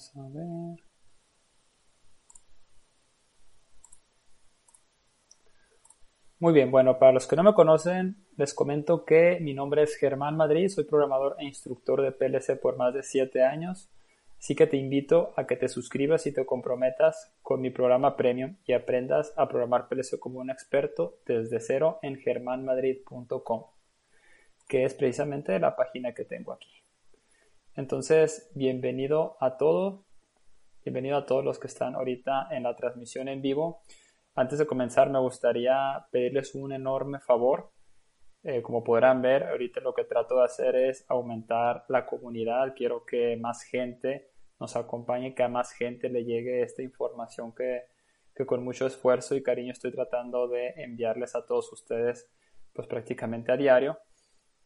Vamos a ver. Muy bien, bueno, para los que no me conocen, les comento que mi nombre es Germán Madrid, soy programador e instructor de PLC por más de 7 años, así que te invito a que te suscribas y te comprometas con mi programa Premium y aprendas a programar PLC como un experto desde cero en germanmadrid.com, que es precisamente la página que tengo aquí. Entonces, bienvenido a todos, bienvenido a todos los que están ahorita en la transmisión en vivo. Antes de comenzar, me gustaría pedirles un enorme favor. Eh, como podrán ver, ahorita lo que trato de hacer es aumentar la comunidad. Quiero que más gente nos acompañe, que a más gente le llegue esta información que, que con mucho esfuerzo y cariño estoy tratando de enviarles a todos ustedes, pues prácticamente a diario.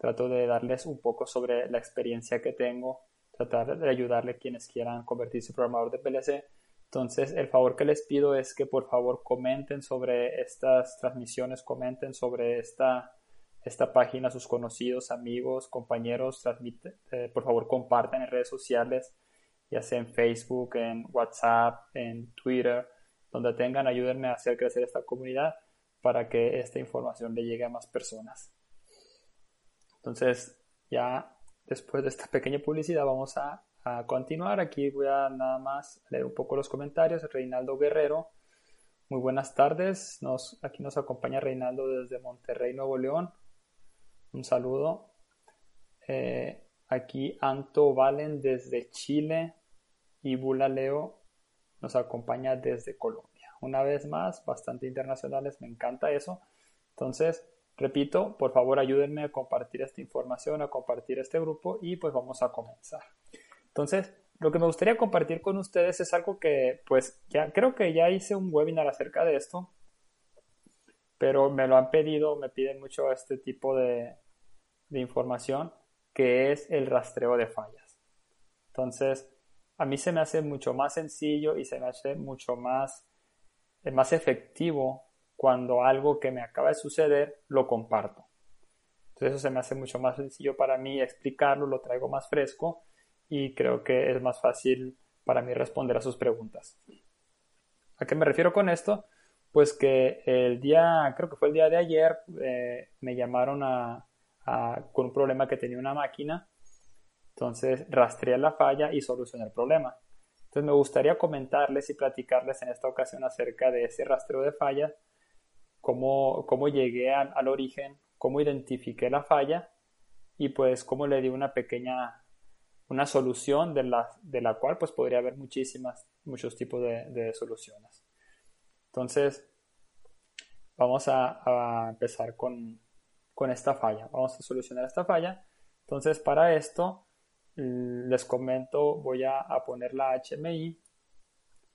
Trato de darles un poco sobre la experiencia que tengo, tratar de ayudarle a quienes quieran convertirse en programador de PLC entonces, el favor que les pido es que por favor comenten sobre estas transmisiones, comenten sobre esta, esta página a sus conocidos, amigos, compañeros, eh, por favor compartan en redes sociales, ya sea en Facebook, en WhatsApp, en Twitter, donde tengan, ayúdenme a hacer crecer esta comunidad para que esta información le llegue a más personas. Entonces, ya después de esta pequeña publicidad vamos a continuar. Aquí voy a nada más leer un poco los comentarios. Reinaldo Guerrero, muy buenas tardes. Nos, aquí nos acompaña Reinaldo desde Monterrey, Nuevo León. Un saludo. Eh, aquí Anto Valen desde Chile y Bula Leo nos acompaña desde Colombia. Una vez más, bastante internacionales, me encanta eso. Entonces, repito, por favor ayúdenme a compartir esta información, a compartir este grupo y pues vamos a comenzar. Entonces, lo que me gustaría compartir con ustedes es algo que, pues, ya creo que ya hice un webinar acerca de esto, pero me lo han pedido, me piden mucho este tipo de, información, que es el rastreo de fallas. Entonces, a mí se me hace mucho más sencillo y se me hace mucho más, eh, más efectivo cuando algo que me acaba de suceder lo comparto. Entonces eso se me hace mucho más sencillo para mí explicarlo, lo traigo más fresco y creo que es más fácil para mí responder a sus preguntas. ¿A qué me refiero con esto? Pues que el día, creo que fue el día de ayer, eh, me llamaron a, con un problema que tenía una máquina. Entonces rastreé la falla y solucioné el problema. Entonces me gustaría comentarles y platicarles en esta ocasión acerca de ese rastreo de fallas, cómo, cómo llegué al, al origen, cómo identifiqué la falla y pues cómo le di una pequeña una solución de la, de la cual pues podría haber muchísimas, muchos tipos de, soluciones. Entonces, vamos a, empezar con, esta falla. Vamos a solucionar esta falla. Entonces, para esto, les comento, voy a, poner la HMI.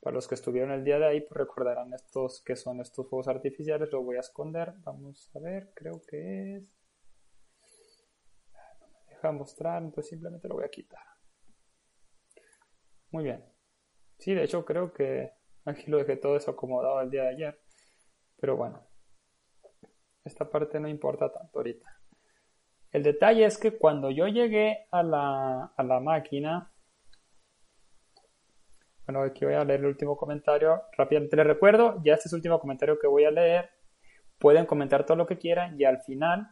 Para los que estuvieron el día de ahí, pues recordarán estos que son estos fuegos artificiales. Lo voy a esconder. Vamos a ver, creo que es deja mostrar, entonces simplemente lo voy a quitar. Muy bien. Sí, de hecho creo que aquí lo dejé todo eso acomodado el día de ayer. Pero bueno, esta parte no importa tanto ahorita. El detalle es que cuando yo llegué a la, a la máquina, bueno, aquí voy a leer el último comentario. Rápidamente les recuerdo, ya este es el último comentario que voy a leer. Pueden comentar todo lo que quieran y al final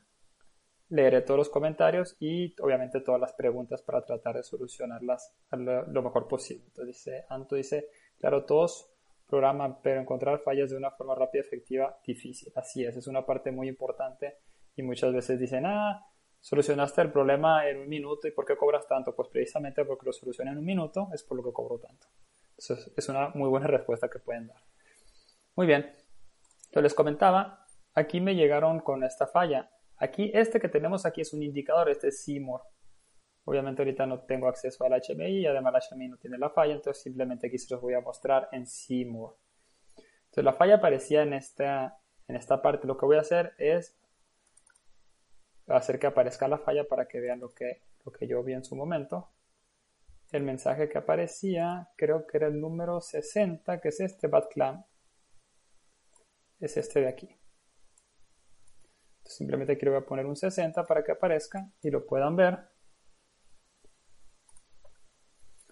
leeré todos los comentarios y obviamente todas las preguntas para tratar de solucionarlas lo, mejor posible. Entonces dice, Anto dice, claro, todos programan, pero encontrar fallas de una forma rápida y efectiva, difícil. Así es, es una parte muy importante y muchas veces dicen, ah, solucionaste el problema en un minuto y ¿por qué cobras tanto? Pues precisamente porque lo solucioné en un minuto es por lo que cobro tanto. Es una muy buena respuesta que pueden dar. Muy bien, entonces les comentaba, aquí me llegaron con esta falla Aquí, este que tenemos aquí es un indicador, este es Seymour. Obviamente ahorita no tengo acceso al HMI y además el HMI no tiene la falla, entonces simplemente aquí se los voy a mostrar en Seymour. Entonces la falla aparecía en esta, en esta parte. Lo que voy a hacer es hacer que aparezca la falla para que vean lo que, lo que yo vi en su momento. El mensaje que aparecía, creo que era el número 60, que es este BadClam. Es este de aquí. simplemente aquí poner un 60 para que aparezca y lo puedan ver.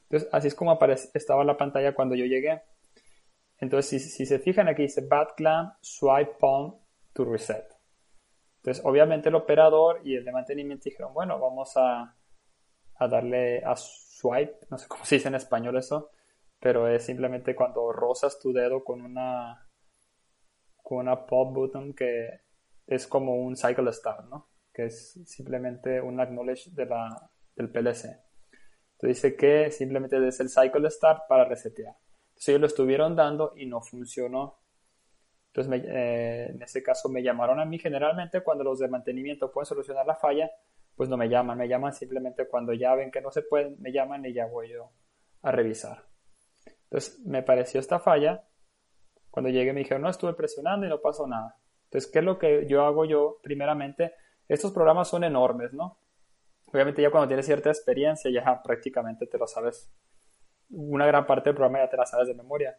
Entonces, así es como estaba la pantalla cuando yo llegué. Entonces, si, se fijan aquí dice BadClam swipe on to reset. Entonces, obviamente el operador y el de mantenimiento dijeron, bueno, vamos a, darle a swipe, no sé cómo se dice en español eso, pero es simplemente cuando rozas tu dedo con una con una pop button que es como un cycle start, ¿no? Que es simplemente un acknowledge de la, del PLC. Entonces dice que simplemente es el cycle start para resetear. Entonces ellos lo estuvieron dando y no funcionó. Entonces eh, en este caso me llamaron a mí. Generalmente cuando los de mantenimiento pueden solucionar la falla, pues no me llaman. Me llaman simplemente cuando ya ven que no se pueden, me llaman y ya voy yo a revisar. Entonces me pareció esta falla. Cuando llegué me dijeron, no, estuve presionando y no pasó nada. Entonces, ¿qué es lo que yo hago yo? Primeramente, estos programas son enormes, ¿no? Obviamente ya cuando tienes cierta experiencia ya prácticamente te lo sabes una gran parte del programa ya te la sabes de memoria.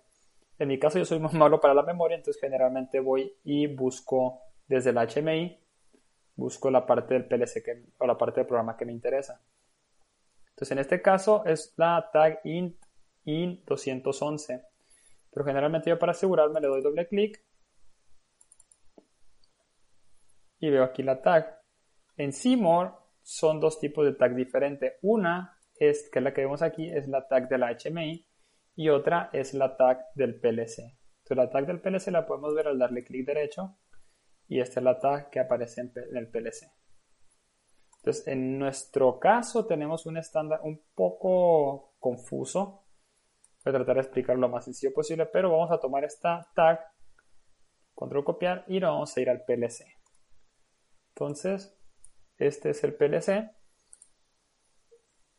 En mi caso yo soy muy malo para la memoria, entonces generalmente voy y busco desde el HMI, busco la parte del PLC que, o la parte del programa que me interesa. Entonces en este caso es la tag int, int 211. Pero generalmente yo para asegurarme le doy doble clic y veo aquí la tag. En Seymour son dos tipos de tag diferentes. Una es, que es la que vemos aquí, es la tag de la HMI y otra es la tag del PLC. Entonces la tag del PLC la podemos ver al darle clic derecho y esta es la tag que aparece en, el PLC. Entonces en nuestro caso tenemos un estándar un poco confuso. Voy a tratar de explicarlo lo más sencillo posible, pero vamos a tomar esta tag, control copiar y nos vamos a ir al PLC. Entonces, este es el PLC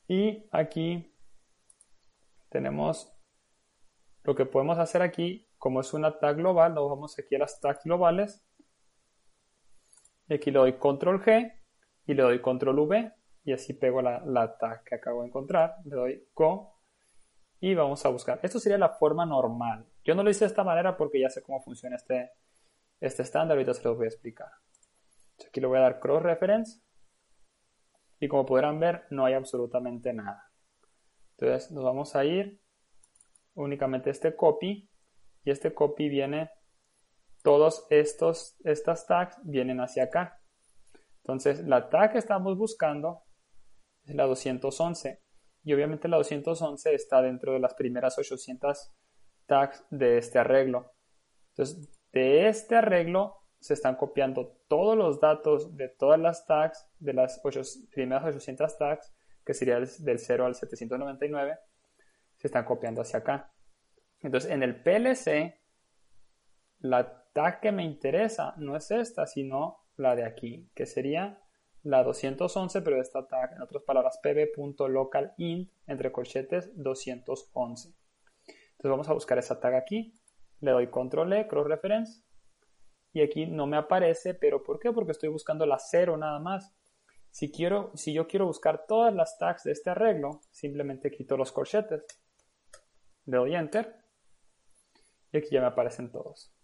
y aquí tenemos lo que podemos hacer aquí, como es una tag global, nos vamos aquí a las tags globales. Y aquí le doy control G y le doy control V y así pego la, la tag que acabo de encontrar. Le doy Go y vamos a buscar. Esto sería la forma normal. Yo no lo hice de esta manera porque ya sé cómo funciona este, este estándar. Ahorita se los voy a explicar. Aquí le voy a dar cross reference y como podrán ver no hay absolutamente nada. Entonces nos vamos a ir únicamente este copy y este copy viene, todos estos, estas tags vienen hacia acá. Entonces la tag que estamos buscando es la 211 y obviamente la 211 está dentro de las primeras 800 tags de este arreglo. Entonces de este arreglo se están copiando todos los datos de todas las tags, de las primeras 800 tags, que sería del 0 al 799, se están copiando hacia acá. Entonces, en el PLC, la tag que me interesa no es esta, sino la de aquí, que sería la 211, pero esta tag, en otras palabras, pb.localint, entre corchetes, 211. Entonces vamos a buscar esa tag aquí, le doy control E, cross reference, y aquí no me aparece, pero ¿por qué? Porque estoy buscando la 0 nada más. Si, quiero, si yo quiero buscar todas las tags de este arreglo, simplemente quito los corchetes. Le doy Enter. Y aquí ya me aparecen todos.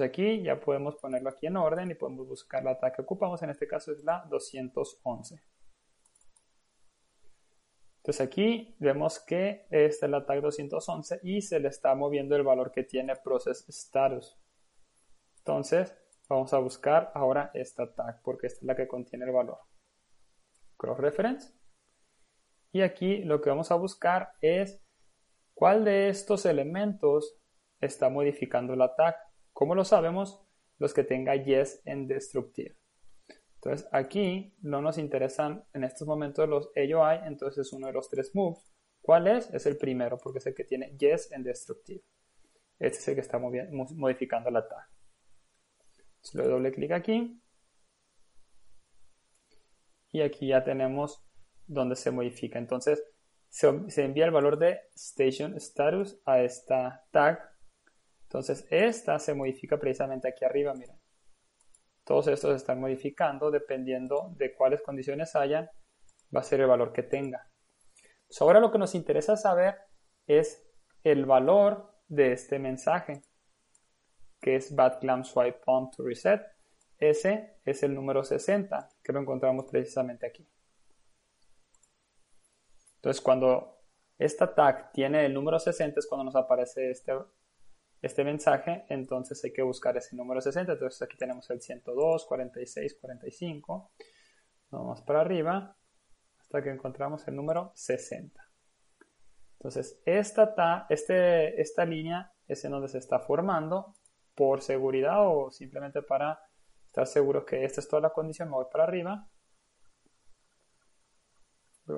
Entonces aquí ya podemos ponerlo aquí en orden y podemos buscar la tag que ocupamos. En este caso es la 211. Entonces aquí vemos que esta es la tag 211 y se le está moviendo el valor que tiene Process Status. Entonces, vamos a buscar ahora esta tag porque esta es la que contiene el valor. Cross reference. Y aquí lo que vamos a buscar es cuál de estos elementos está modificando la tag. ¿Cómo lo sabemos? Los que tenga yes en destructive. Entonces aquí no nos interesan en estos momentos los AOI, entonces es uno de los tres moves. ¿Cuál es? Es el primero porque es el que tiene yes en destructive. Este es el que está modificando la tag. Si le doy doble clic aquí y aquí ya tenemos donde se modifica. Entonces se, envía el valor de station status a esta tag. Entonces esta se modifica precisamente aquí arriba, miren. Todos estos se están modificando dependiendo de cuáles condiciones hayan, va a ser el valor que tenga. ahora lo que nos interesa saber es el valor de este mensaje, que es bad clam swipe on to reset. Ese es el número 60, que lo encontramos precisamente aquí. Entonces, cuando esta tag tiene el número 60 es cuando nos aparece este, este mensaje, entonces hay que buscar ese número 60. Entonces aquí tenemos el 102, 46, 45. Vamos para arriba hasta que encontramos el número 60. Entonces, esta, este, esta línea es en donde se está formando por seguridad o simplemente para estar seguros que esta es toda la condición. Me voy para arriba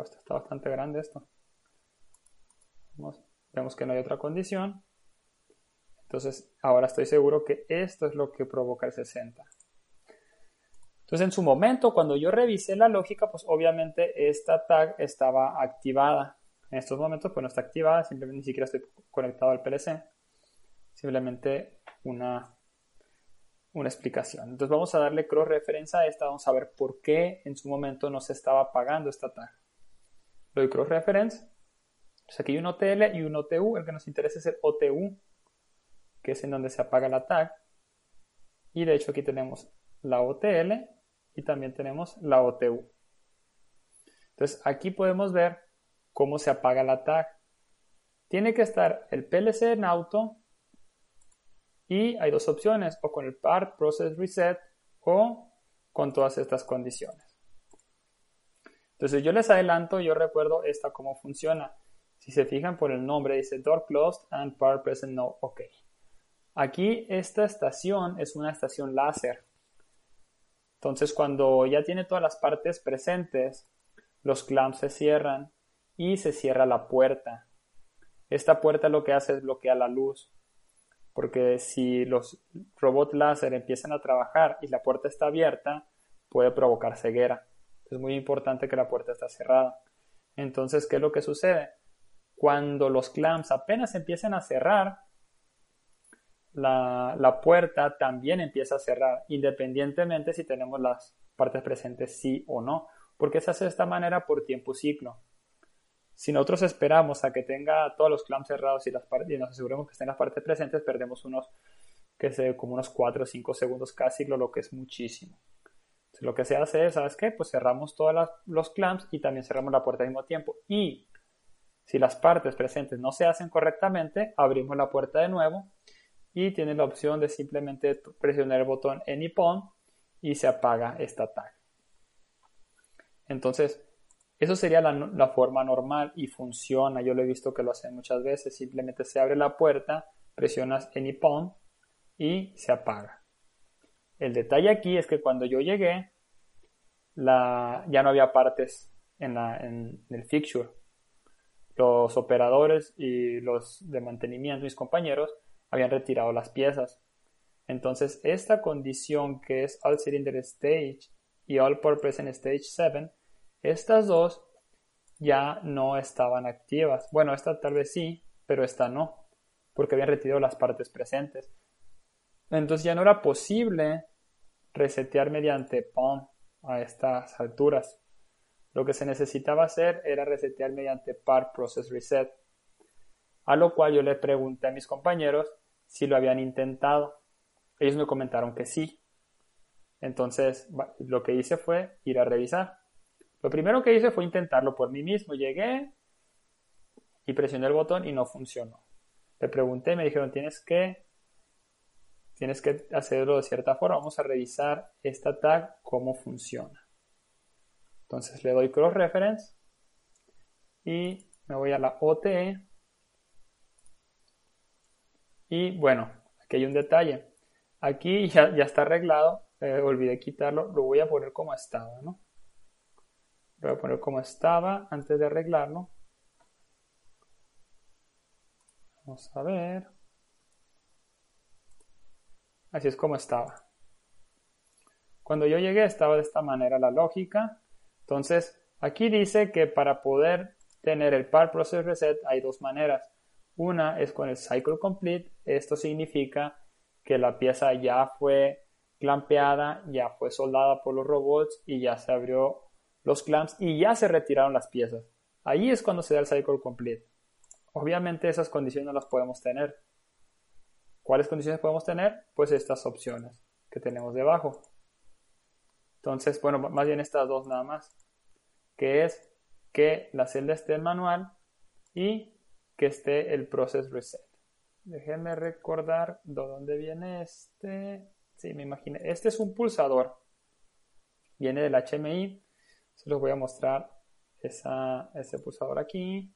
está bastante grande esto. vemos que no hay otra condición. Entonces, ahora estoy seguro que esto es lo que provoca el 60. Entonces, en su momento, cuando yo revisé la lógica, pues obviamente esta tag estaba activada. En estos momentos, pues no está activada, simplemente ni siquiera estoy conectado al PLC. Simplemente una, una explicación. Entonces, vamos a darle cross referencia a esta. Vamos a ver por qué en su momento no se estaba apagando esta tag lo de cross reference. Pues aquí hay un OTL y un OTU. El que nos interesa es el OTU, que es en donde se apaga la tag. Y de hecho aquí tenemos la OTL y también tenemos la OTU. Entonces aquí podemos ver cómo se apaga la tag. Tiene que estar el PLC en auto y hay dos opciones, o con el part process reset o con todas estas condiciones. Entonces yo les adelanto, yo recuerdo esta cómo funciona. Si se fijan por el nombre, dice door closed and part present no OK. Aquí esta estación es una estación láser. Entonces cuando ya tiene todas las partes presentes, los clamps se cierran y se cierra la puerta. Esta puerta lo que hace es bloquear la luz. Porque si los robots láser empiezan a trabajar y la puerta está abierta, puede provocar ceguera es muy importante que la puerta esté cerrada. Entonces, ¿qué es lo que sucede? Cuando los clamps apenas empiecen a cerrar, la, puerta también empieza a cerrar, independientemente si tenemos las partes presentes sí o no, porque se hace de esta manera por tiempo ciclo. Si nosotros esperamos a que tenga todos los clamps cerrados y, las y nos aseguremos que estén las partes presentes, perdemos unos, que sé, como unos 4 o 5 segundos casi, lo que es muchísimo lo que se hace es, ¿sabes qué? Pues cerramos todos los clamps y también cerramos la puerta al mismo tiempo. Y si las partes presentes no se hacen correctamente, abrimos la puerta de nuevo y tiene la opción de simplemente presionar el botón Anypon y se apaga esta tag. Entonces, eso sería la, la, forma normal y funciona. Yo lo he visto que lo hacen muchas veces. Simplemente se abre la puerta, presionas Anypon y se apaga. El detalle aquí es que cuando yo llegué, ya no había partes en, el fixture. Los operadores y los de mantenimiento, mis compañeros, habían retirado las piezas. Entonces, esta condición que es All Cylinder Stage y All Purpose en Stage 7, estas dos ya no estaban activas. Bueno, esta tal vez sí, pero esta no, porque habían retirado las partes presentes. Entonces ya no era posible resetear mediante POM a estas alturas. Lo que se necesitaba hacer era resetear mediante Part Process Reset, a lo cual yo le pregunté a mis compañeros si lo habían intentado. Ellos me comentaron que sí. Entonces, lo que hice fue ir a revisar. Lo primero que hice fue intentarlo por mí mismo. Llegué y presioné el botón y no funcionó. Le pregunté, me dijeron, tienes que tienes que hacerlo de cierta forma. Vamos a revisar esta tag, cómo funciona. Entonces le doy cross reference y me voy a la OTE. Y bueno, aquí hay un detalle. Aquí ya, está arreglado. Eh, olvidé quitarlo. Lo voy a poner como estaba, ¿no? Lo voy a poner como estaba antes de arreglarlo. Vamos a ver. Así es como estaba. Cuando yo llegué estaba de esta manera la lógica. Entonces, aquí dice que para poder tener el par process reset hay dos maneras. Una es con el cycle complete. Esto significa que la pieza ya fue clampeada, ya fue soldada por los robots y ya se abrió los clamps y ya se retiraron las piezas. Ahí es cuando se da el cycle complete. Obviamente esas condiciones no las podemos tener. ¿Cuáles condiciones podemos tener? Pues estas opciones que tenemos debajo. Entonces, bueno, más bien estas dos nada más. Que es que la celda esté en manual y que esté el process reset. Déjenme recordar de dónde viene este. Sí, me imaginé. Este es un pulsador. Viene del HMI. Se los voy a mostrar esa, ese pulsador aquí.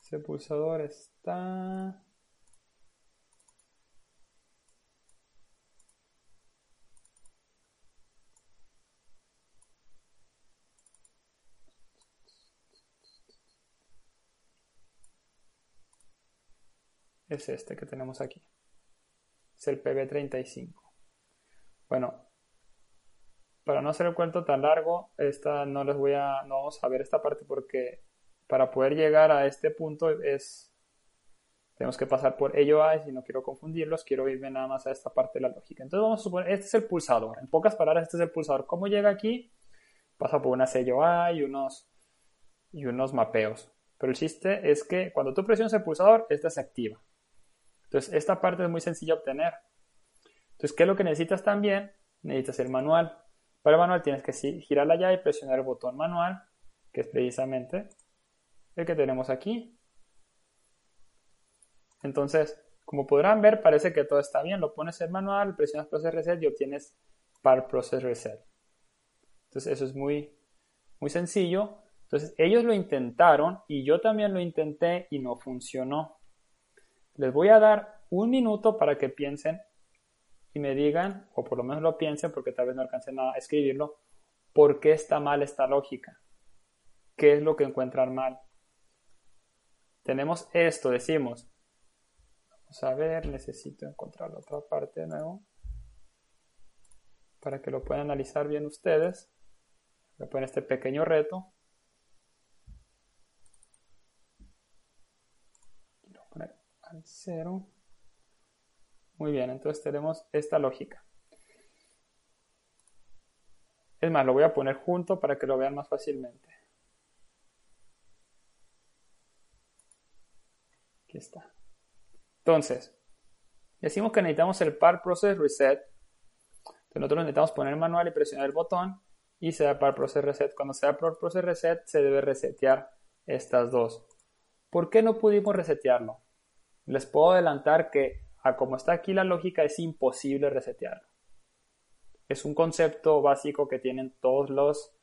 Ese pulsador está es este que tenemos aquí. Es el PB35. Bueno, para no hacer el cuento tan largo, esta no les voy a, no vamos a ver esta parte porque para poder llegar a este punto es, tenemos que pasar por ello y no quiero confundirlos, quiero irme nada más a esta parte de la lógica. Entonces vamos a suponer, este es el pulsador. En pocas palabras, este es el pulsador. ¿Cómo llega aquí? Pasa por una sello A y unos, y unos mapeos. Pero el chiste es que cuando tú presionas el pulsador, esta se activa. Entonces, esta parte es muy sencilla de obtener. Entonces, ¿qué es lo que necesitas también? Necesitas el manual. Para el manual tienes que girar la llave y presionar el botón manual, que es precisamente el que tenemos aquí. Entonces, como podrán ver, parece que todo está bien. Lo pones en manual, presionas Process Reset y obtienes Par Process Reset. Entonces, eso es muy, muy sencillo. Entonces, ellos lo intentaron y yo también lo intenté y no funcionó. Les voy a dar un minuto para que piensen y me digan, o por lo menos lo piensen porque tal vez no alcancen a escribirlo, por qué está mal esta lógica. ¿Qué es lo que encuentran mal? Tenemos esto, decimos. Vamos a ver, necesito encontrar la otra parte de nuevo. Para que lo puedan analizar bien ustedes. A poner este pequeño reto. Cero. Muy bien, entonces tenemos esta lógica. Es más, lo voy a poner junto para que lo vean más fácilmente. Aquí está. Entonces, decimos que necesitamos el par process reset. Entonces nosotros necesitamos poner manual y presionar el botón y se da par process reset. Cuando se da par process reset, se debe resetear estas dos. ¿Por qué no pudimos resetearlo? Les puedo adelantar que a como está aquí la lógica es imposible resetearlo. Es un concepto básico que tienen todos los,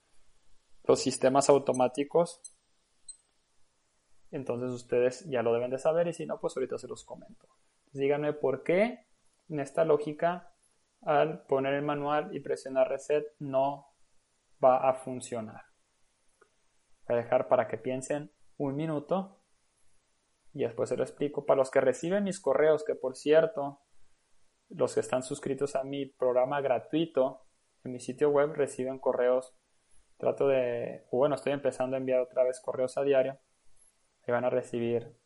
los sistemas automáticos. Entonces ustedes ya lo deben de saber y si no, pues ahorita se los comento. díganme por qué en esta lógica al poner el manual y presionar reset no va a funcionar. Voy a dejar para que piensen un minuto y después se lo explico. Para los que reciben mis correos, que por cierto, los que están suscritos a mi programa gratuito en mi sitio web reciben correos. Trato de, bueno, estoy empezando a enviar otra vez correos a diario. Y van a recibir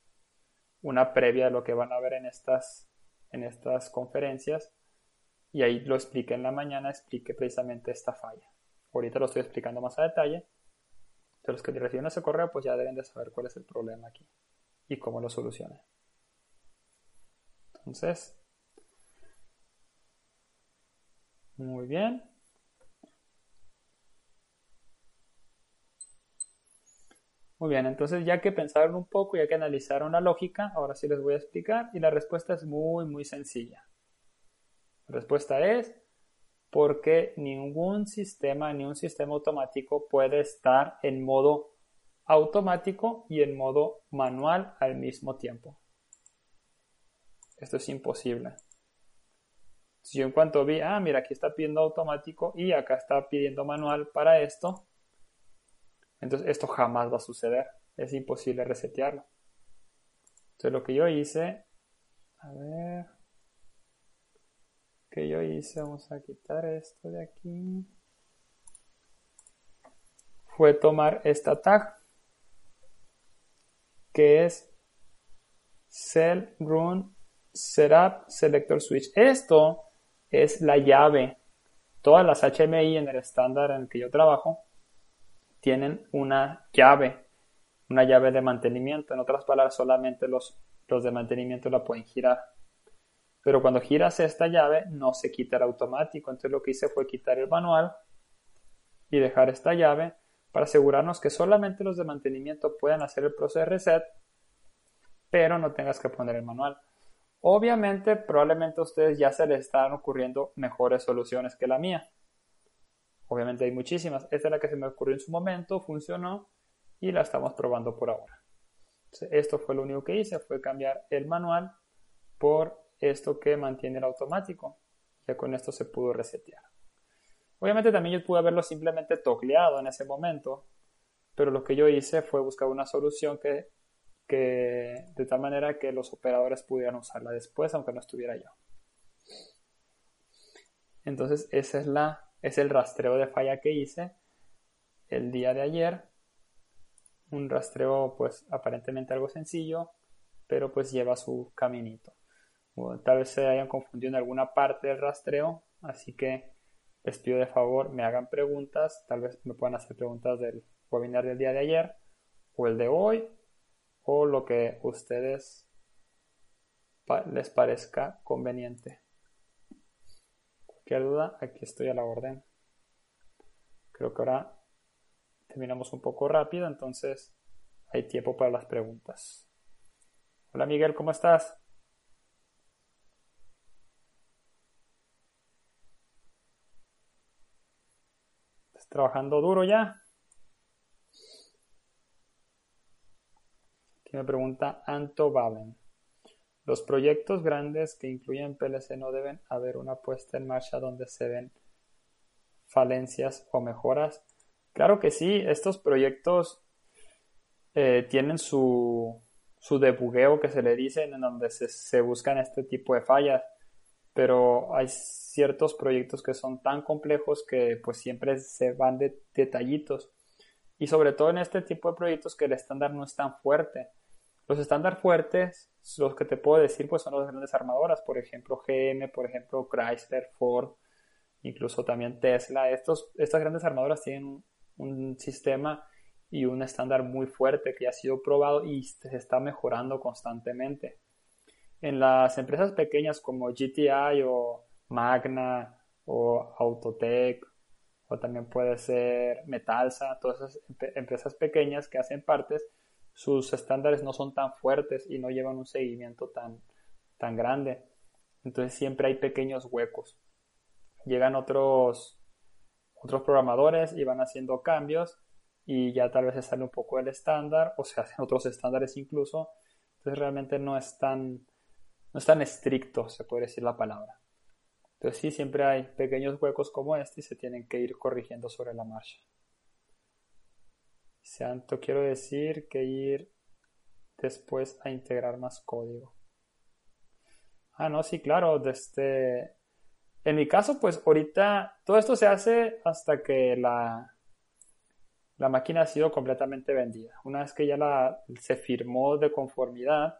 una previa de lo que van a ver en estas, en estas conferencias. Y ahí lo expliqué en la mañana, expliqué precisamente esta falla. Ahorita lo estoy explicando más a detalle. De los que reciben ese correo, pues ya deben de saber cuál es el problema aquí y cómo lo solucione. Entonces, muy bien. Muy bien, entonces ya que pensaron un poco, ya que analizaron la lógica, ahora sí les voy a explicar y la respuesta es muy, muy sencilla. La respuesta es porque ningún sistema, ni un sistema automático puede estar en modo automático y en modo manual al mismo tiempo. Esto es imposible. Si yo en cuanto vi, ah, mira, aquí está pidiendo automático y acá está pidiendo manual para esto, entonces esto jamás va a suceder. Es imposible resetearlo. Entonces lo que yo hice, a ver, que yo hice, vamos a quitar esto de aquí. fue tomar esta tag que es Cell Run Setup Selector Switch. Esto es la llave. Todas las HMI en el estándar en el que yo trabajo tienen una llave, una llave de mantenimiento. En otras palabras, solamente los, los de mantenimiento la pueden girar. Pero cuando giras esta llave no se quita el automático. Entonces lo que hice fue quitar el manual y dejar esta llave para asegurarnos que solamente los de mantenimiento puedan hacer el proceso de reset, pero no tengas que poner el manual. Obviamente, probablemente a ustedes ya se les están ocurriendo mejores soluciones que la mía. Obviamente hay muchísimas. Esta es la que se me ocurrió en su momento, funcionó y la estamos probando por ahora. esto fue lo único que hice, fue cambiar el manual por esto que mantiene el automático. Ya con esto se pudo resetear. Obviamente también yo pude haberlo simplemente tocleado en ese momento, pero lo que yo hice fue buscar una solución que, que de tal manera que los operadores pudieran usarla después, aunque no estuviera yo. Entonces ese es, la, es el rastreo de falla que hice el día de ayer. Un rastreo pues aparentemente algo sencillo, pero pues lleva su caminito. tal vez se hayan confundido en alguna parte del rastreo, así que les pido de favor me hagan preguntas, tal vez me puedan hacer preguntas del webinar del día de ayer o el de hoy o lo que ustedes les parezca conveniente. Cualquier duda, aquí estoy a la orden. Creo que ahora terminamos un poco rápido, entonces hay tiempo para las preguntas. Hola Miguel, ¿cómo estás? Trabajando duro ya. Aquí me pregunta Anto Valen. Los proyectos grandes que incluyen PLC no deben haber una puesta en marcha donde se ven falencias o mejoras. Claro que sí, estos proyectos eh, tienen su, su debugueo que se le dice en donde se, se buscan este tipo de fallas pero hay ciertos proyectos que son tan complejos que pues siempre se van de detallitos. Y sobre todo en este tipo de proyectos que el estándar no es tan fuerte. Los estándares fuertes, los que te puedo decir, pues son las grandes armadoras, por ejemplo GM, por ejemplo Chrysler, Ford, incluso también Tesla. Estos, estas grandes armadoras tienen un sistema y un estándar muy fuerte que ya ha sido probado y se está mejorando constantemente en las empresas pequeñas como GTI o Magna o Autotech o también puede ser Metalsa, todas esas empresas pequeñas que hacen partes, sus estándares no son tan fuertes y no llevan un seguimiento tan, tan grande. Entonces siempre hay pequeños huecos. Llegan otros, otros programadores y van haciendo cambios y ya tal vez se sale un poco del estándar o se hacen otros estándares incluso. Entonces realmente no es tan, no es tan estricto, se puede decir la palabra. Entonces sí, siempre hay pequeños huecos como este y se tienen que ir corrigiendo sobre la marcha. Santo, quiero decir que ir después a integrar más código. Ah, no, sí, claro, desde... En mi caso, pues ahorita todo esto se hace hasta que la, la máquina ha sido completamente vendida. Una vez que ya la, se firmó de conformidad,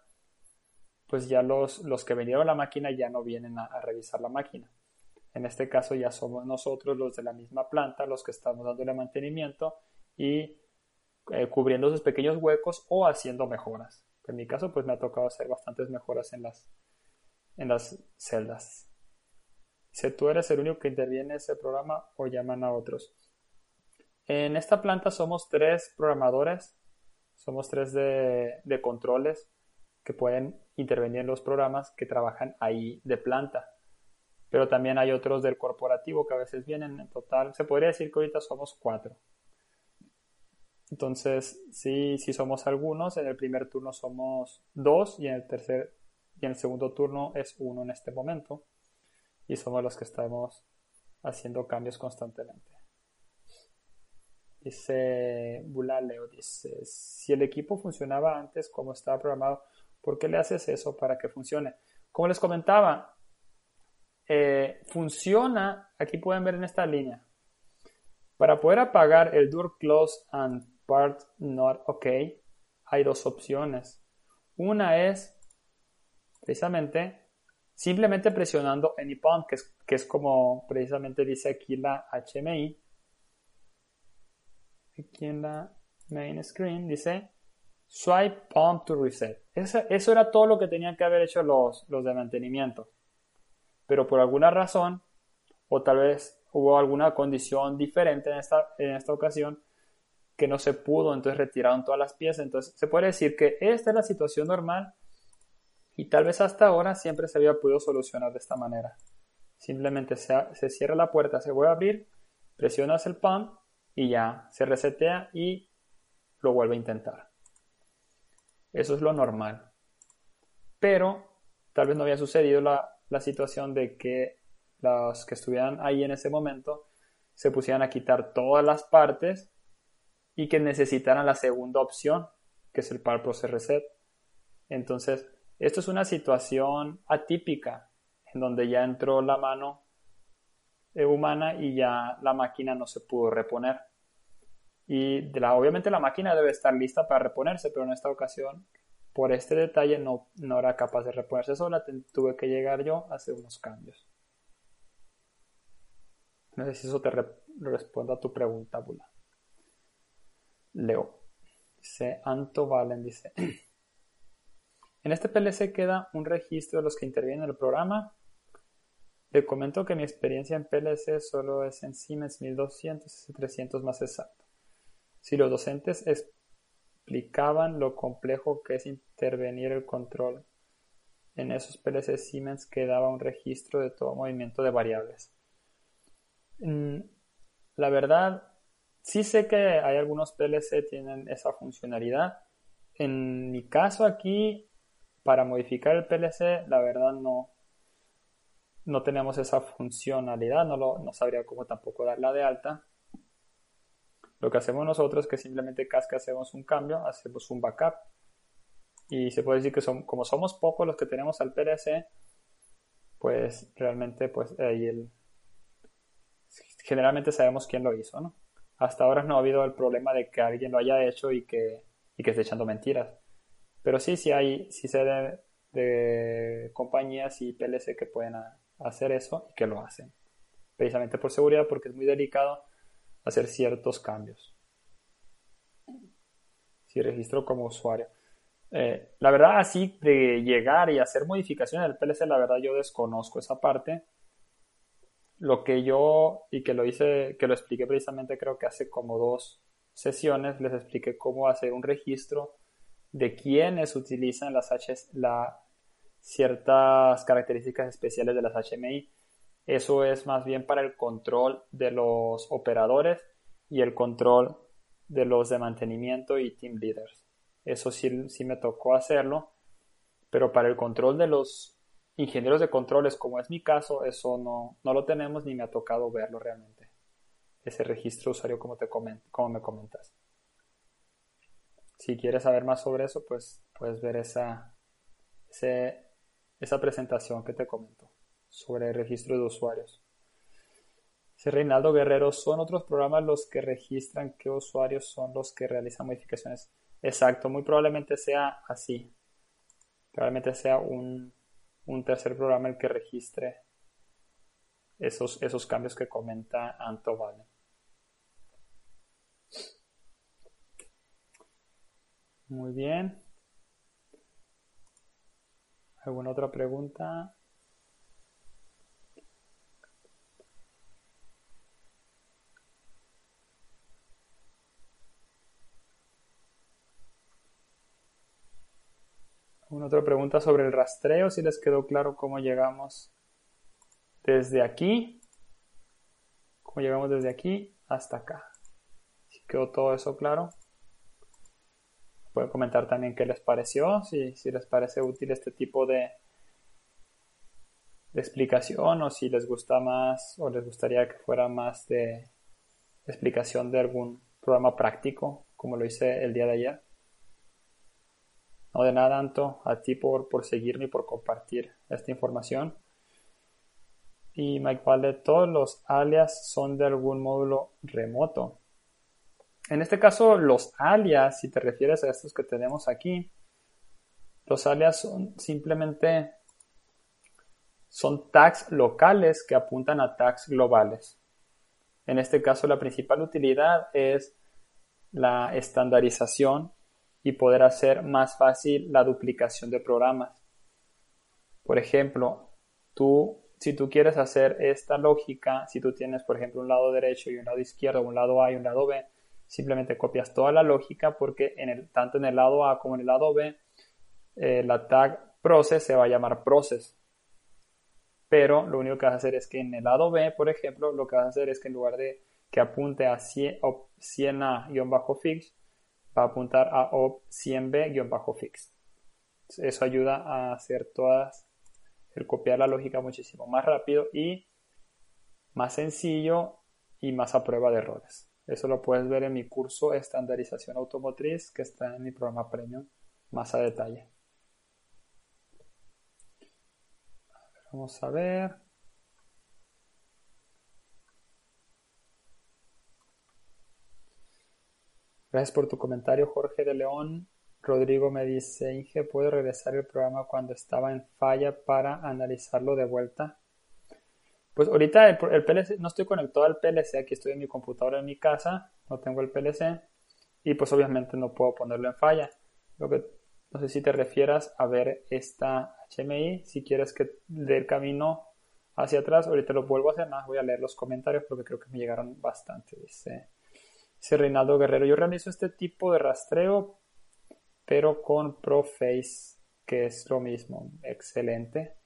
pues ya los, los que vendieron la máquina ya no vienen a, revisar la máquina. En este caso ya somos nosotros los de la misma planta los que estamos dándole mantenimiento y eh, cubriendo esos pequeños huecos o haciendo mejoras. En mi caso pues me ha tocado hacer bastantes mejoras en las, en las celdas. Si tú eres el único que interviene en ese programa o llaman a otros. En esta planta somos tres programadores, somos tres de, de controles que pueden intervenir en los programas que trabajan ahí de planta. Pero también hay otros del corporativo que a veces vienen. En total, se podría decir que ahorita somos cuatro. Entonces, sí, sí somos algunos. En el primer turno somos dos y en el tercer y en el segundo turno es uno en este momento. Y somos los que estamos haciendo cambios constantemente. Dice Bulaleo, dice, si el equipo funcionaba antes como estaba programado, ¿Por qué le haces eso para que funcione? Como les comentaba, eh, funciona, aquí pueden ver en esta línea, Para poder apagar el door close and part not OK, hay dos opciones. Una es precisamente simplemente presionando any pump, que es, que es como precisamente dice aquí la HMI. Aquí en la main screen dice swipe pump to reset. Eso, era todo lo que tenían que haber hecho los, los de mantenimiento. Pero por alguna razón, o tal vez hubo alguna condición diferente en esta, en esta ocasión, que no se pudo, entonces retiraron todas las piezas. Entonces se puede decir que esta es la situación normal y tal vez hasta ahora siempre se había podido solucionar de esta manera. Simplemente se, se cierra la puerta, se vuelve a abrir, presionas el pump y ya se resetea y lo vuelve a intentar. Eso es lo normal. Pero tal vez no había sucedido la, la situación de que los que estuvieran ahí en ese momento se pusieran a quitar todas las partes y que necesitaran la segunda opción, que es el Power Process Reset. Entonces, esto es una situación atípica en donde ya entró la mano eh, humana y ya la máquina no se pudo reponer. Y obviamente la máquina debe estar lista para reponerse, pero en esta ocasión, por este detalle, no, no era capaz de reponerse sola. Tuve que llegar yo a hacer unos cambios. No sé si eso te responde a tu pregunta, Bula. Leo. Dice Anto Valen, dice. En este PLC queda un registro de los que intervienen en el programa. Le comento que mi experiencia en PLC solo es en Siemens 1200 y 300 más exacto. Si los docentes explicaban lo complejo que es intervenir el control, en esos PLC Siemens quedaba un registro de todo movimiento de variables. Mm, la verdad, Sí sé que hay algunos PLC que tienen esa funcionalidad. En mi caso aquí, para modificar el PLC, la verdad no, no tenemos esa funcionalidad, no, lo, no sabría cómo tampoco darla de alta. Lo que hacemos nosotros es que simplemente cada que hacemos un cambio, hacemos un backup. Y se puede decir que son, como somos pocos los que tenemos al PLC, pues realmente pues ahí el, generalmente sabemos quién lo hizo, ¿no? hasta ahora no ha habido el problema de que alguien lo haya hecho y que, y que esté echando mentiras. Pero sí, sí hay, sí sé de, compañías y PLC que pueden hacer eso y que lo hacen. Precisamente por seguridad, porque es muy delicado hacer ciertos cambios. Si registro como usuario. Eh, la verdad, así de llegar y hacer modificaciones del PLC, la verdad yo desconozco esa parte lo que yo, y que lo hice, que lo expliqué precisamente creo que hace como dos sesiones, les expliqué cómo hacer un registro de quiénes utilizan las la, ciertas características especiales de las HMI. Eso es más bien para el control de los operadores y el control de los de mantenimiento y team leaders. Eso sí, sí me tocó hacerlo, pero para el control de los ingenieros de controles, como es mi caso, eso no, no lo tenemos ni me ha tocado verlo realmente. Ese registro usuario como, te como me comentas. Si quieres saber más sobre eso, pues puedes ver esa, esa presentación que te comento sobre el registro de usuarios. Ese Reinaldo Guerrero, ¿son otros programas los que registran qué usuarios son los que realizan modificaciones? Exacto, muy probablemente sea así. Probablemente sea un, un tercer programa el que registre esos, esos cambios que comenta Anto. Muy bien. ¿Alguna otra pregunta? Una otra pregunta sobre el rastreo, si les quedó claro cómo llegamos desde aquí, cómo llegamos desde aquí hasta acá. Si quedó todo eso claro. Pueden comentar también qué les pareció, si, les parece útil este tipo de, de explicación o si les gusta más o les gustaría que fuera más de explicación de algún programa práctico como lo hice el día de ayer. No de nada, Anto, a ti por, por seguirme y por compartir esta información. Y Mike vale, todos los alias son de algún módulo remoto. En este caso, los alias, si te refieres a estos que tenemos aquí, los alias son simplemente son tags locales que apuntan a tags globales. En este caso, la principal utilidad es la estandarización y poder hacer más fácil la duplicación de programas. Por ejemplo, tú, si tú quieres hacer esta lógica, si tú tienes, por ejemplo, un lado derecho y un lado izquierdo, un lado A y un lado B, simplemente copias toda la lógica porque en tanto en el lado A como en el lado B, eh, la tag process se va a llamar process pero lo único que vas a hacer es que en el lado B, por ejemplo, lo que vas a hacer es que en lugar de que apunte a 100, a-fix, va a apuntar a op 100b-fix. Eso ayuda a hacer todas, el copiar la lógica muchísimo más rápido y más sencillo y más a prueba de errores. Eso lo puedes ver en mi curso Estandarización Automotriz que está en mi programa Premium más a detalle. Vamos a ver. Gracias por tu comentario, Jorge de León. Rodrigo me dice, Inge, ¿puedo regresar el programa cuando estaba en falla para analizarlo de vuelta? Pues ahorita el, PLC, no estoy conectado al PLC, aquí estoy en mi computadora en mi casa, no tengo el PLC y pues obviamente no puedo ponerlo en falla. Lo que no sé si te refieras a ver esta HMI. Si quieres que dé el camino hacia atrás, ahorita lo vuelvo a hacer. Más voy a leer los comentarios porque creo que me llegaron bastante. Dice, dice Reinaldo Guerrero. Yo realizo este tipo de rastreo, pero con Proface, que es lo mismo. Excelente.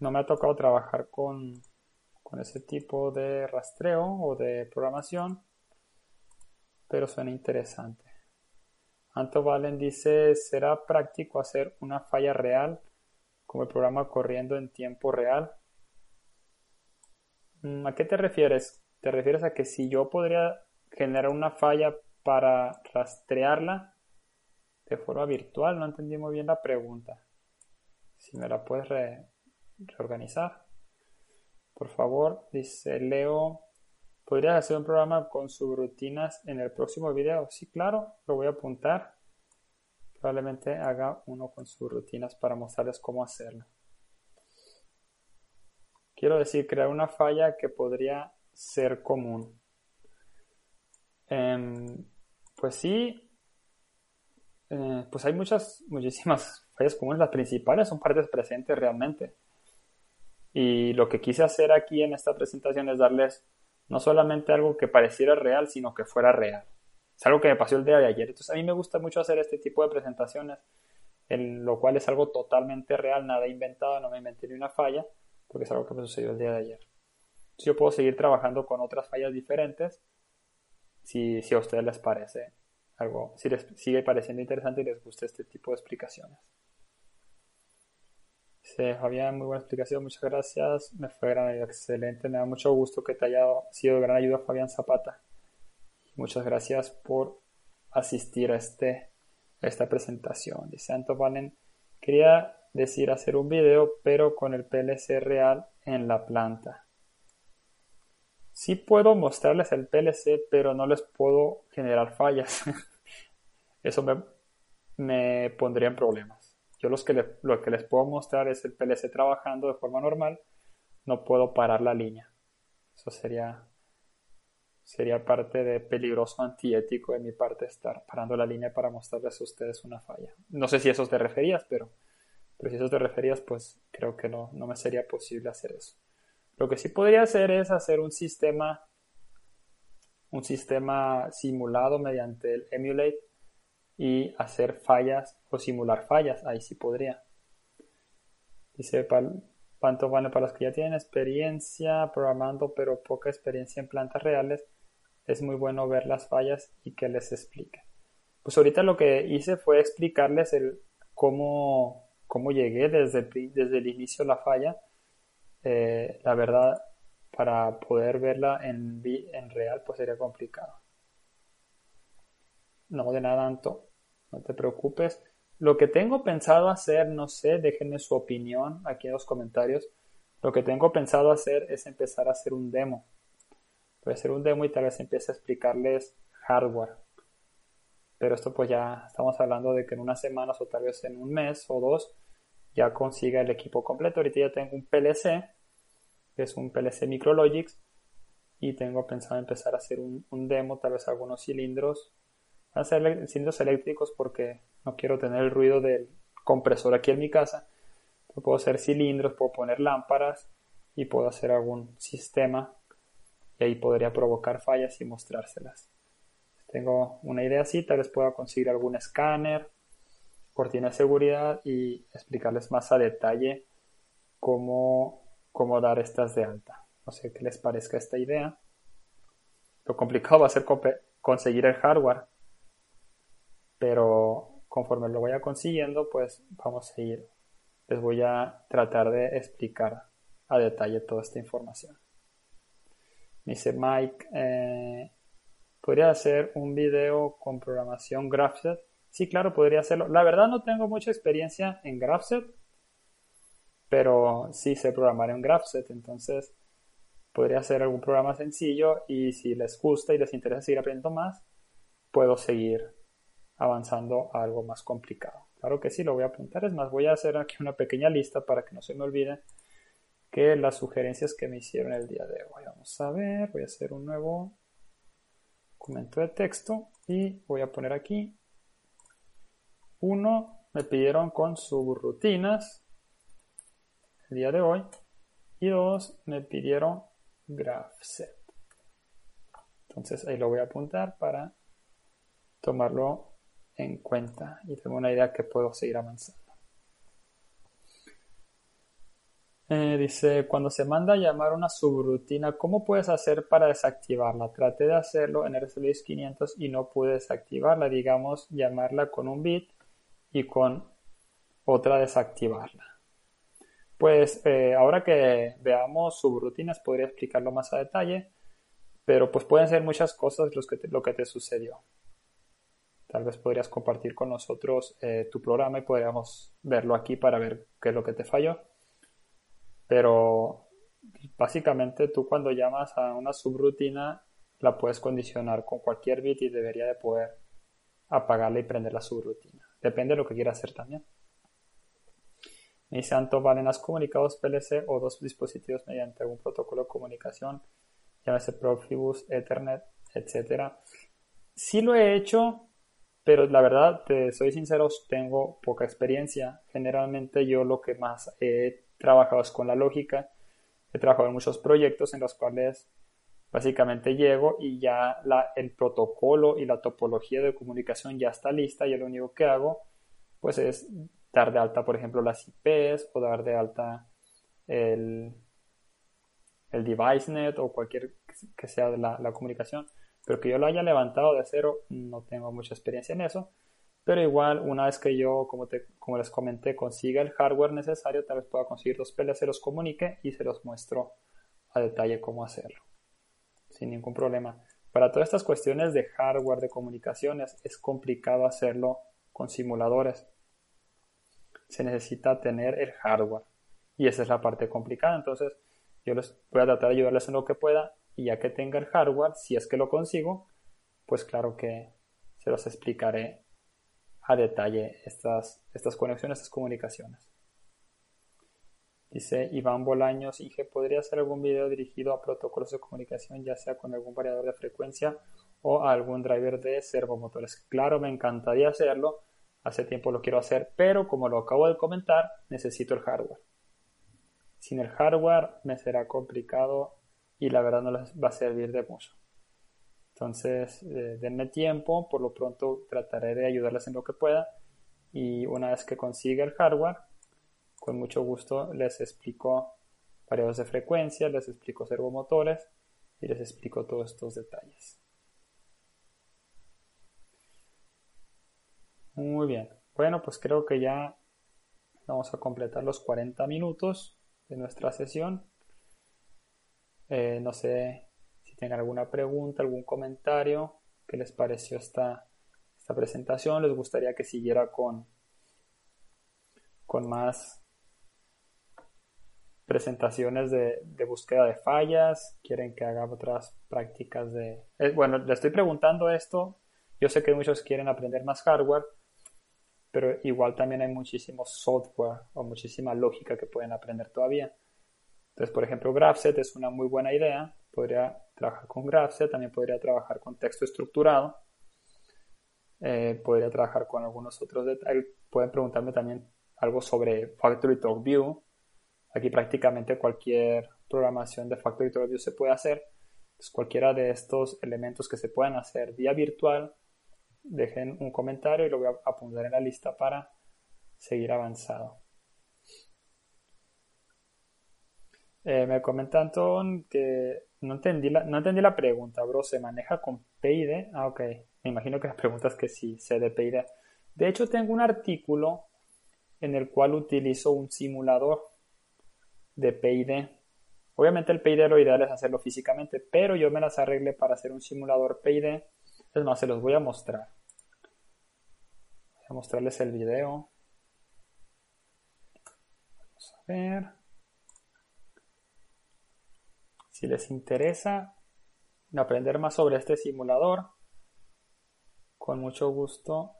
No me ha tocado trabajar con, con ese tipo de rastreo o de programación, pero suena interesante. Anto Valen dice, ¿será práctico hacer una falla real como el programa corriendo en tiempo real? Mm, ¿A qué te refieres? ¿Te refieres a que si yo podría generar una falla para rastrearla de forma virtual? No entendí muy bien la pregunta. Si me la puedes reorganizar. Por favor, dice Leo. ¿Podrías hacer un programa con subrutinas en el próximo video? Sí, claro, lo voy a apuntar. Probablemente haga uno con subrutinas para mostrarles cómo hacerlo. Quiero decir, crear una falla que podría ser común. Em, pues sí, eh, pues hay muchas, muchísimas fallas comunes. Las principales son partes presentes realmente. Y lo que quise hacer aquí en esta presentación es darles no solamente algo que pareciera real, sino que fuera real. Es algo que me pasó el día de ayer. Entonces a mí me gusta mucho hacer este tipo de presentaciones, en lo cual es algo totalmente real, nada inventado, no me inventé ni una falla, porque es algo que me sucedió el día de ayer. Entonces yo puedo seguir trabajando con otras fallas diferentes si, si a ustedes les parece algo, si les sigue pareciendo interesante y les gusta este tipo de explicaciones. Sí, Fabián, muy buena explicación, muchas gracias. Me fue gran ayuda, excelente. Me da mucho gusto que te haya sido de gran ayuda Fabián Zapata. Muchas gracias por asistir a, este, esta presentación. Dice Santo Valen, quería decir hacer un video, pero con el PLC real en la planta. Sí puedo mostrarles el PLC, pero no les puedo generar fallas. Eso me, me pondría en problemas. Yo los que lo que les puedo mostrar es el PLC trabajando de forma normal. No puedo parar la línea. Eso sería, sería parte de peligroso antiético de mi parte estar parando la línea para mostrarles a ustedes una falla. No sé si eso te referías, pero, pero si eso te referías, pues creo que no, no me sería posible hacer eso. Lo que sí podría hacer es hacer un sistema un sistema simulado mediante el emulate y hacer fallas o simular fallas. Ahí sí podría. Dice Panto bueno para los que ya tienen experiencia programando pero poca experiencia en plantas reales, es muy bueno ver las fallas y que les explique. Pues ahorita lo que hice fue explicarles cómo, cómo llegué desde desde el inicio la falla. Eh, la verdad, para poder verla en, en real, pues sería complicado. No de nada, Anto no te preocupes. Lo que tengo pensado hacer, no sé, déjenme su opinión aquí en los comentarios. Lo que tengo pensado hacer es empezar a hacer un demo. Voy a hacer un demo y tal vez empiece a explicarles hardware. Pero esto pues ya estamos hablando de que en unas semanas o tal vez en un mes o dos ya consiga el equipo completo. Ahorita ya tengo un PLC, que es un PLC Micrologics, y tengo pensado empezar a hacer un, demo, tal vez algunos cilindros. Ser cilindros eléctricos porque no quiero tener el ruido del compresor aquí en mi casa. puedo hacer cilindros, puedo poner lámparas y puedo hacer algún sistema y ahí podría provocar fallas y mostrárselas. Tengo una idea así, tal vez pueda conseguir algún escáner, cortina de seguridad y explicarles más a detalle cómo, cómo dar estas de alta. No sé qué les parezca esta idea. Lo complicado va a ser conseguir el hardware, pero conforme lo vaya consiguiendo, pues vamos a ir. Les voy a tratar de explicar a detalle toda esta información. Me dice Mike, eh, ¿podría hacer un video con programación GraphSet? Sí, claro, podría hacerlo. La verdad no tengo mucha experiencia en GraphSet, pero sí sé programar en GraphSet, entonces podría ser algún programa sencillo y si les gusta y les interesa seguir aprendiendo más, puedo seguir avanzando a algo más complicado. Claro que sí, lo voy a apuntar. Es más, voy a hacer aquí una pequeña lista para que no se me olvide que las sugerencias que me hicieron el día de hoy. Vamos a ver, voy a hacer un nuevo documento de texto y voy a poner aquí uno me pidieron con subrutinas el día de hoy y dos me pidieron set. Entonces ahí lo voy a apuntar para tomarlo en cuenta y tengo una idea que puedo seguir avanzando. Eh, dice, cuando se manda a llamar una subrutina, ¿cómo puedes hacer para desactivarla? Traté de hacerlo en RSLX 500 y no pude desactivarla, digamos, llamarla con un bit y con otra desactivarla. Pues eh, ahora que veamos subrutinas podría explicarlo más a detalle, pero pues pueden ser muchas cosas los que lo que te sucedió. Tal vez podrías compartir con nosotros eh, tu programa y podríamos verlo aquí para ver qué es lo que te falló. Pero básicamente tú cuando llamas a una subrutina la puedes condicionar con cualquier bit y debería de poder apagarla y prender la subrutina. Depende de lo que quieras hacer también. Me dice Anto, ¿valen las comunicados PLC o dos dispositivos mediante algún protocolo de comunicación? Llámese Profibus, Ethernet, etcétera. Sí lo he hecho, pero la verdad, te soy sincero, tengo poca experiencia. Generalmente yo lo que más he trabajado es con la lógica. He trabajado en muchos proyectos en los cuales básicamente llego y ya la, el protocolo y la topología de comunicación ya está lista y lo único que hago pues es dar de alta, por ejemplo, las IPs o dar de alta el, el DeviceNet o cualquier que sea de la, comunicación. Pero que yo lo haya levantado de cero, no tengo mucha experiencia en eso. Pero igual, una vez que yo, como, te, como les comenté, consiga el hardware necesario, tal vez pueda conseguir los PLC, los comunique y se los muestro a detalle cómo hacerlo. Sin ningún problema. Para todas estas cuestiones de hardware, de comunicaciones, es complicado hacerlo con simuladores se necesita tener el hardware. Y esa es la parte complicada. Entonces, yo les voy a tratar de ayudarles en lo que pueda. Y ya que tenga el hardware, si es que lo consigo, pues claro que se los explicaré a detalle estas, estas conexiones, estas comunicaciones. Dice Iván Bolaños, Inge, ¿podría hacer algún video dirigido a protocolos de comunicación, ya sea con algún variador de frecuencia o algún driver de servomotores? Claro, me encantaría hacerlo Hace tiempo lo quiero hacer, pero como lo acabo de comentar, necesito el hardware. Sin el hardware me será complicado y la verdad no les va a servir de mucho. Entonces, eh, denme tiempo, por lo pronto trataré de ayudarles en lo que pueda y una vez que consiga el hardware, con mucho gusto les explico variados de frecuencia, les explico servomotores y les explico todos estos detalles. Muy bien. Bueno, pues creo que ya vamos a completar los 40 minutos de nuestra sesión. Eh, no sé si tienen alguna pregunta, algún comentario. ¿Qué les pareció esta, esta presentación? ¿Les gustaría que siguiera con, con más presentaciones de, búsqueda de fallas, quieren que haga otras prácticas de... Eh, bueno, le estoy preguntando esto, yo sé que muchos quieren aprender más hardware, pero igual también hay muchísimo software o muchísima lógica que pueden aprender todavía. Entonces, por ejemplo, GraphSet es una muy buena idea, podría trabajar con GraphSet, también podría trabajar con texto estructurado, eh, podría trabajar con algunos otros detalles, pueden preguntarme también algo sobre Factory Talk View, Aquí prácticamente cualquier programación de Factory Talk View se puede hacer. cualquiera de estos elementos que se puedan hacer vía virtual, dejen un comentario y lo voy a apuntar en la lista para seguir avanzado. Eh, me comentan que no entendí, la, no entendí la pregunta, bro. ¿Se maneja con PID? Ah, ok. Me imagino que la pregunta es que sí, sé de PID. De hecho, tengo un artículo en el cual utilizo un simulador de PID. Obviamente el PID lo ideal es hacerlo físicamente, pero yo me las arreglé para hacer un simulador PID. Es más, se los voy a mostrar. Voy a mostrarles el video. Vamos a ver. Si les interesa aprender más sobre este simulador, con mucho gusto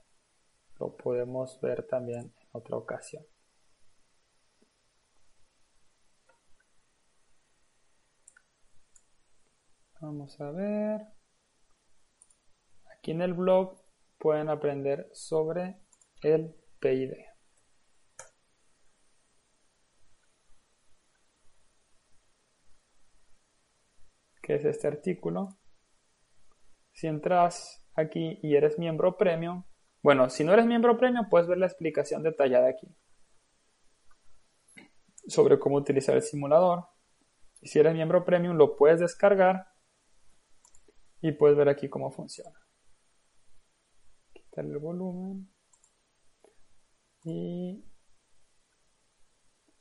lo podemos ver también en otra ocasión. Vamos a ver. Aquí en el blog pueden aprender sobre el PID. ¿Qué es este artículo? Si entras aquí y eres miembro premium, bueno, si no eres miembro premium puedes ver la explicación detallada aquí sobre cómo utilizar el simulador. Y si eres miembro premium lo puedes descargar y puedes ver aquí cómo funciona. Quitar el volumen. Y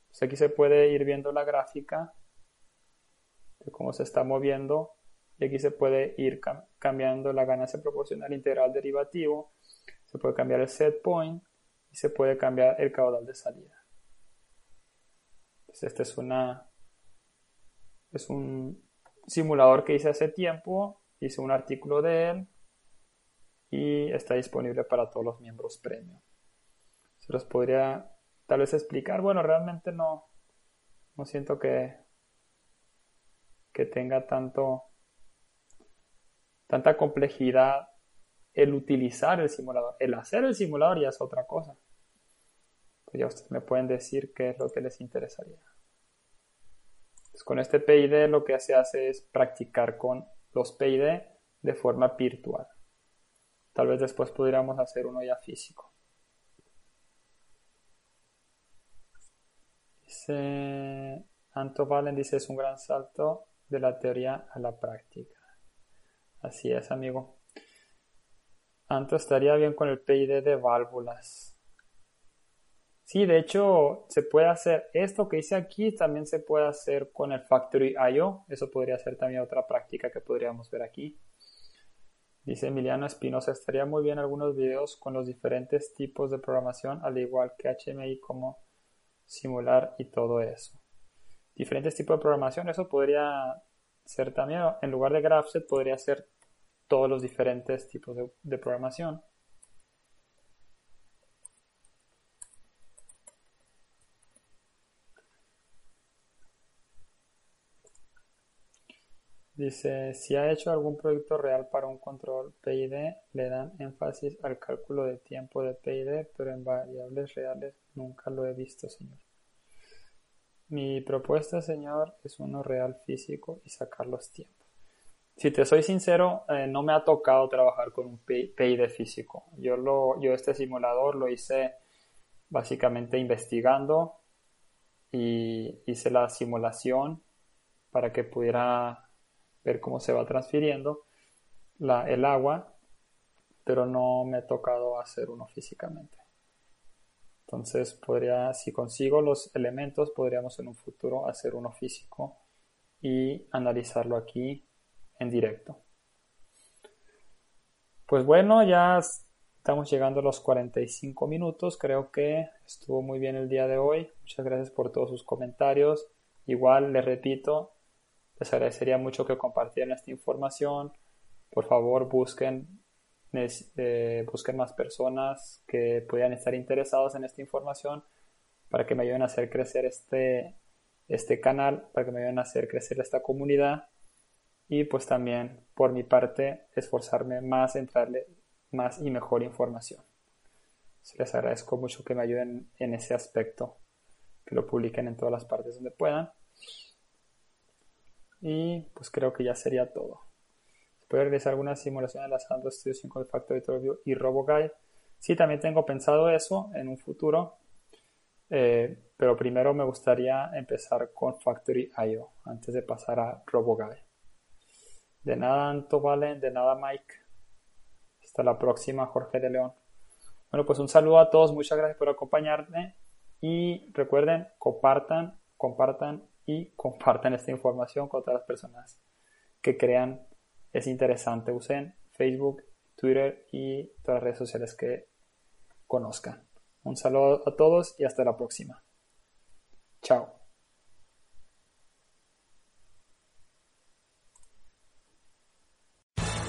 pues aquí se puede ir viendo la gráfica de cómo se está moviendo. Y aquí se puede ir cambiando la ganancia proporcional integral derivativo. Se puede cambiar el set point y se puede cambiar el caudal de salida. Pues este es una es un simulador que hice hace tiempo hice un artículo de él y está disponible para todos los miembros premium. Se los podría tal vez explicar. Bueno, realmente no, no siento que, que tenga tanto, tanta complejidad el utilizar el simulador. El hacer el simulador ya es otra cosa. Pues ya ustedes me pueden decir qué es lo que les interesaría. Pues con este PID lo que se hace es practicar con los PID de forma virtual. Tal vez después pudiéramos hacer uno ya físico. Dice Anto Valen dice es un gran salto de la teoría a la práctica. Así es, amigo. Anto estaría bien con el PID de válvulas. Sí, de hecho, se puede hacer esto que hice aquí, también se puede hacer con el Factory IO. Eso podría ser también otra práctica que podríamos ver aquí. Dice Emiliano Espinosa, estaría muy bien algunos videos con los diferentes tipos de programación, al igual que HMI, como simular y todo eso. Diferentes tipos de programación, eso podría ser también, en lugar de GraphSet, podría ser todos los diferentes tipos de programación. Dice, si ha hecho algún proyecto real para un control PID, le dan énfasis al cálculo de tiempo de PID, pero en variables reales nunca lo he visto, señor. Mi propuesta, señor, es uno real físico y sacar los tiempos. Si te soy sincero, eh, no me ha tocado trabajar con un PID físico. Yo, lo, yo este simulador lo hice básicamente investigando y hice la simulación para que pudiera ver cómo se va transfiriendo el agua, pero no me ha tocado hacer uno físicamente. Entonces, podría, si consigo los elementos, podríamos en un futuro hacer uno físico y analizarlo aquí en directo. Pues bueno, ya estamos llegando a los 45 minutos. Creo que estuvo muy bien el día de hoy. Muchas gracias por todos sus comentarios. igual les repito, les agradecería mucho que compartieran esta información. Por favor, busquen, eh, busquen más personas que puedan estar interesados en esta información para que me ayuden a hacer crecer este, este canal, para que me ayuden a hacer crecer esta comunidad y pues también por mi parte esforzarme más en traerle más y mejor información. Les agradezco mucho que me ayuden en ese aspecto, que lo publiquen en todas las partes donde puedan. Y pues creo que ya sería todo. Se puede realizar alguna simulación enlazando Studio 5 de Factory y RoboGuide. Sí, también tengo pensado eso en un futuro. Eh, pero primero me gustaría empezar con Factory IO antes de pasar a RoboGuide. De nada, Anto Valen, de nada, Mike. Hasta la próxima, Jorge de León. Bueno, pues un saludo a todos, muchas gracias por acompañarme y recuerden, compartan, compartan y compartan esta información con las personas que crean es interesante. Usen Facebook, Twitter y todas las redes sociales que conozcan. Un saludo a todos y hasta la próxima. Chao.